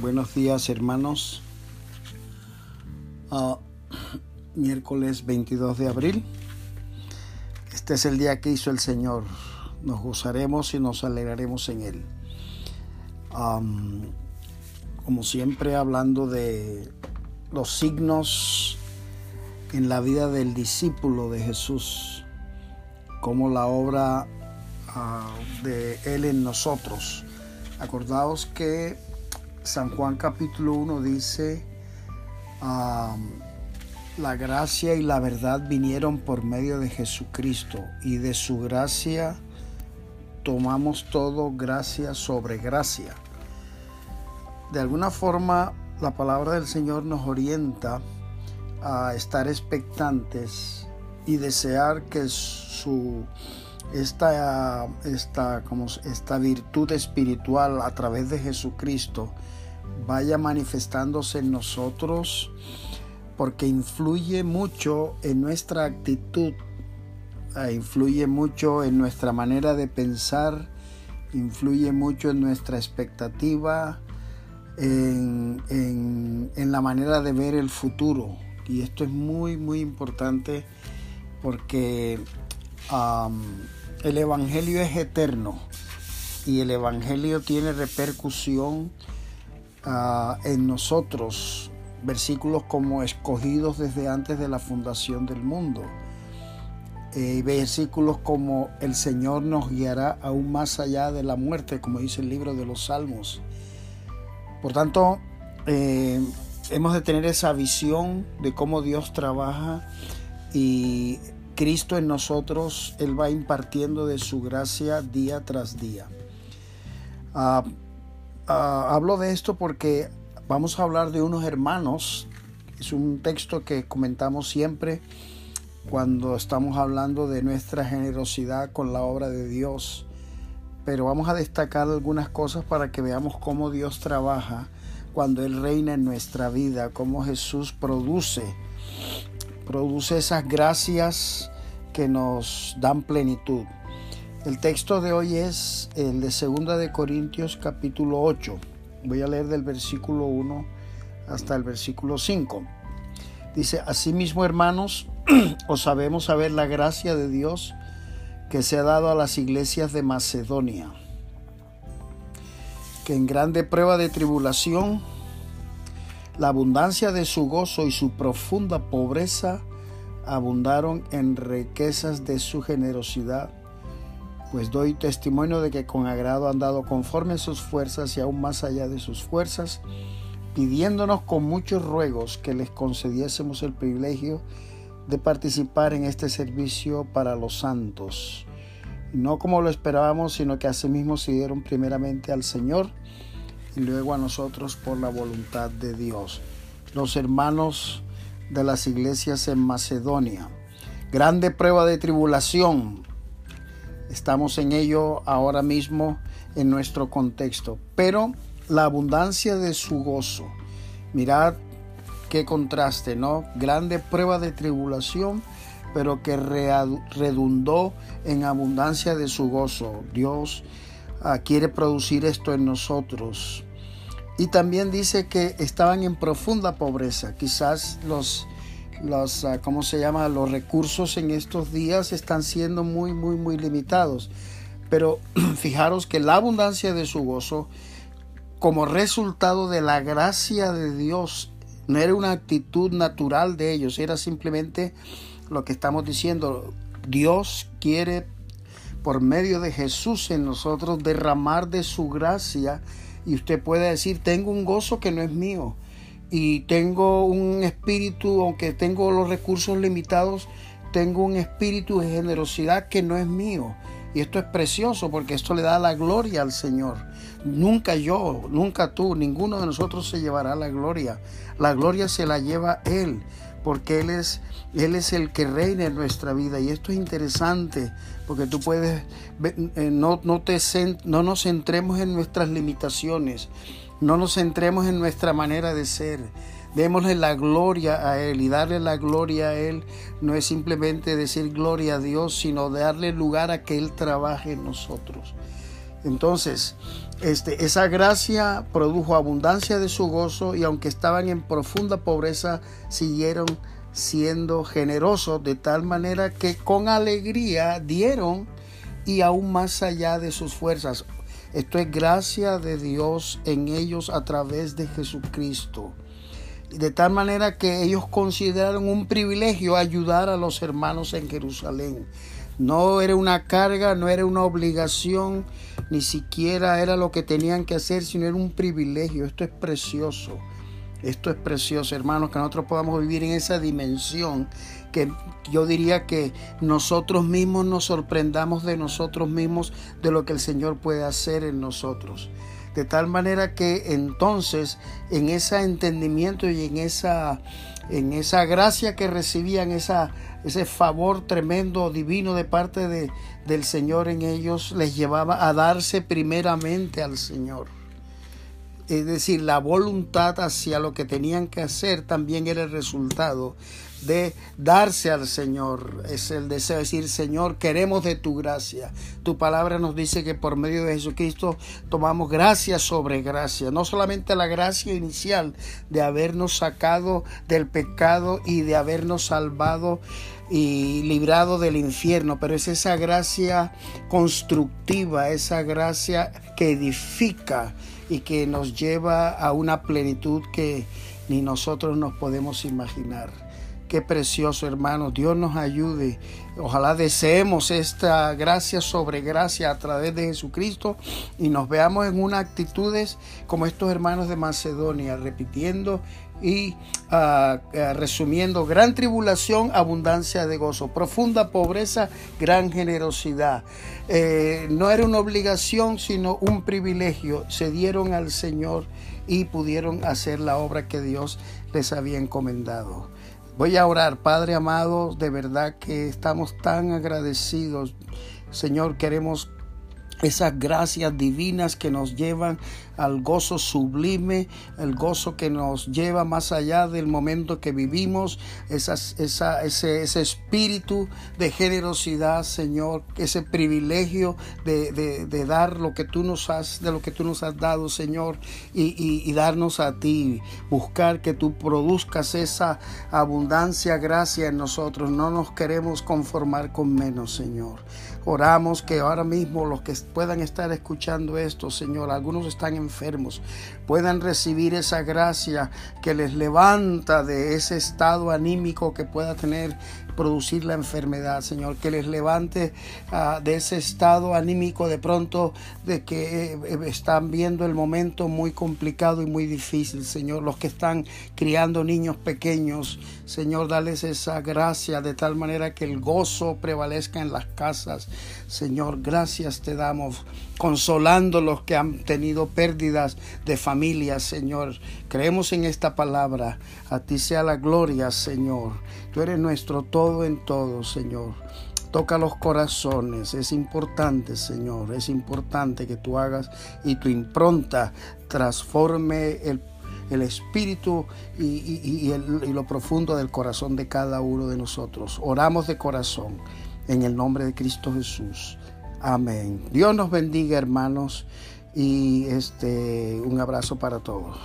Buenos días hermanos. Uh, miércoles 22 de abril. Este es el día que hizo el Señor. Nos gozaremos y nos alegraremos en Él. Como siempre hablando de los signos en la vida del discípulo de Jesús, como la obra uh, de Él en nosotros. Acordaos que San Juan capítulo 1 dice, la gracia y la verdad vinieron por medio de Jesucristo y de su gracia tomamos todo gracia sobre gracia. De alguna forma la palabra del Señor nos orienta a estar expectantes y desear que su esta, esta, como esta virtud espiritual a través de Jesucristo vaya manifestándose en nosotros porque influye mucho en nuestra actitud, eh, influye mucho en nuestra manera de pensar, influye mucho en nuestra expectativa, en, la manera de ver el futuro. Y esto es muy, muy importante porque el Evangelio es eterno y el Evangelio tiene repercusión Ah, en nosotros versículos como escogidos desde antes de la fundación del mundo. Eh, versículos como el Señor nos guiará aún más allá de la muerte, como dice el libro de los Salmos. Por tanto, eh, hemos de tener esa visión de cómo Dios trabaja y Cristo en nosotros, Él va impartiendo de su gracia día tras día. Ah, Ah, hablo de esto porque vamos a hablar de unos hermanos. Es un texto que comentamos siempre cuando estamos hablando de nuestra generosidad con la obra de Dios. Pero vamos a destacar algunas cosas para que veamos cómo Dios trabaja cuando Él reina en nuestra vida, cómo Jesús produce, produce esas gracias que nos dan plenitud. El texto de hoy es el de 2 de Corintios capítulo 8. Voy a leer del versículo 1 hasta el versículo 5. Dice, asimismo hermanos, os sabemos saber la gracia de Dios que se ha dado a las iglesias de Macedonia, que en grande prueba de tribulación, la abundancia de su gozo y su profunda pobreza abundaron en riquezas de su generosidad pues doy testimonio de que con agrado han dado conforme a sus fuerzas y aún más allá de sus fuerzas, pidiéndonos con muchos ruegos que les concediésemos el privilegio de participar en este servicio para los santos. No como lo esperábamos, sino que asimismo se dieron primeramente al Señor y luego a nosotros por la voluntad de Dios. Los hermanos de las iglesias en Macedonia. Grande prueba de tribulación Estamos en ello ahora mismo en nuestro contexto. Pero la abundancia de su gozo. Mirad qué contraste, ¿no? Grande prueba de tribulación, pero que redundó en abundancia de su gozo. Dios ah, quiere producir esto en nosotros. Y también dice que estaban en profunda pobreza. Quizás los los, ah, ¿cómo se llama? Los recursos en estos días están siendo muy, muy, muy limitados. Pero fijaros que la abundancia de su gozo, como resultado de la gracia de Dios, no era una actitud natural de ellos, era simplemente lo que estamos diciendo. Dios quiere, por medio de Jesús en nosotros, derramar de su gracia. Y usted puede decir, tengo un gozo que no es mío y tengo un espíritu, aunque tengo los recursos limitados, tengo un espíritu de generosidad que no es mío. Y esto es precioso porque esto le da la gloria al Señor. Nunca yo, nunca tú, ninguno de nosotros se llevará la gloria. La gloria se la lleva Él, porque Él es, Él es el que reina en nuestra vida. Y esto es interesante, porque tú puedes, eh, no, no, te, no nos centremos en nuestras limitaciones. No nos centremos en nuestra manera de ser. Démosle la gloria a Él y darle la gloria a Él no es simplemente decir gloria a Dios, sino darle lugar a que Él trabaje en nosotros. Entonces, este, esa gracia produjo abundancia de su gozo y aunque estaban en profunda pobreza, siguieron siendo generosos de tal manera que con alegría dieron y aún más allá de sus fuerzas. Esto es gracia de Dios en ellos a través de Jesucristo. De tal manera que ellos consideraron un privilegio ayudar a los hermanos en Jerusalén. No era una carga, no era una obligación, ni siquiera era lo que tenían que hacer, sino era un privilegio. Esto es precioso. Esto es precioso, hermanos, que nosotros podamos vivir en esa dimensión que yo diría que nosotros mismos nos sorprendamos de nosotros mismos, de lo que el Señor puede hacer en nosotros. De tal manera que entonces en ese entendimiento y en esa, en esa gracia que recibían, esa, ese favor tremendo, divino de parte de, del Señor en ellos, les llevaba a darse primeramente al Señor es decir, la voluntad hacia lo que tenían que hacer también era el resultado de darse al Señor. Es el deseo de decir, Señor, queremos de tu gracia. Tu palabra nos dice que por medio de Jesucristo tomamos gracia sobre gracia. No solamente la gracia inicial de habernos sacado del pecado y de habernos salvado y librado del infierno, pero es esa gracia constructiva, esa gracia que edifica y que nos lleva a una plenitud que ni nosotros nos podemos imaginar. Qué precioso, hermano. Dios nos ayude. Ojalá deseemos esta gracia sobre gracia a través de Jesucristo y nos veamos en unas actitudes como estos hermanos de Macedonia, repitiendo y ah, ah, resumiendo, gran tribulación, abundancia de gozo, profunda pobreza, gran generosidad. Eh, no era una obligación, sino un privilegio. Se dieron al Señor y pudieron hacer la obra que Dios les había encomendado. Voy a orar, Padre amado, de verdad que estamos tan agradecidos. Señor, queremos esas gracias divinas que nos llevan al gozo sublime, el gozo que nos lleva más allá del momento que vivimos, esa, ese, ese, espíritu de generosidad, Señor, ese privilegio de, de, dar lo que tú nos has, de lo que tú nos has dado, Señor, y, y, y darnos a ti, buscar que tú produzcas esa abundancia, gracia en nosotros. No nos queremos conformar con menos, Señor. Oramos que ahora mismo los que puedan estar escuchando esto, Señor, algunos están enfermos, puedan recibir esa gracia que les levanta de ese estado anímico que pueda tener producir la enfermedad, Señor, que les levante ah, de ese estado anímico de pronto de que eh, eh, están viendo el momento muy complicado y muy difícil, Señor, los que están criando niños pequeños, Señor, dales esa gracia de tal manera que el gozo prevalezca en las casas, Señor, gracias te damos, consolando los que han tenido pérdidas de familia, Señor, creemos en esta palabra, a ti sea la gloria, Señor, tú eres nuestro todo en todo, Señor. Toca los corazones, es importante, Señor, es importante que tú hagas y tu impronta transforme el, espíritu y, y lo profundo del corazón de cada uno de nosotros. Oramos de corazón en el nombre de Cristo Jesús. Amén. Dios nos bendiga, hermanos, y este un abrazo para todos.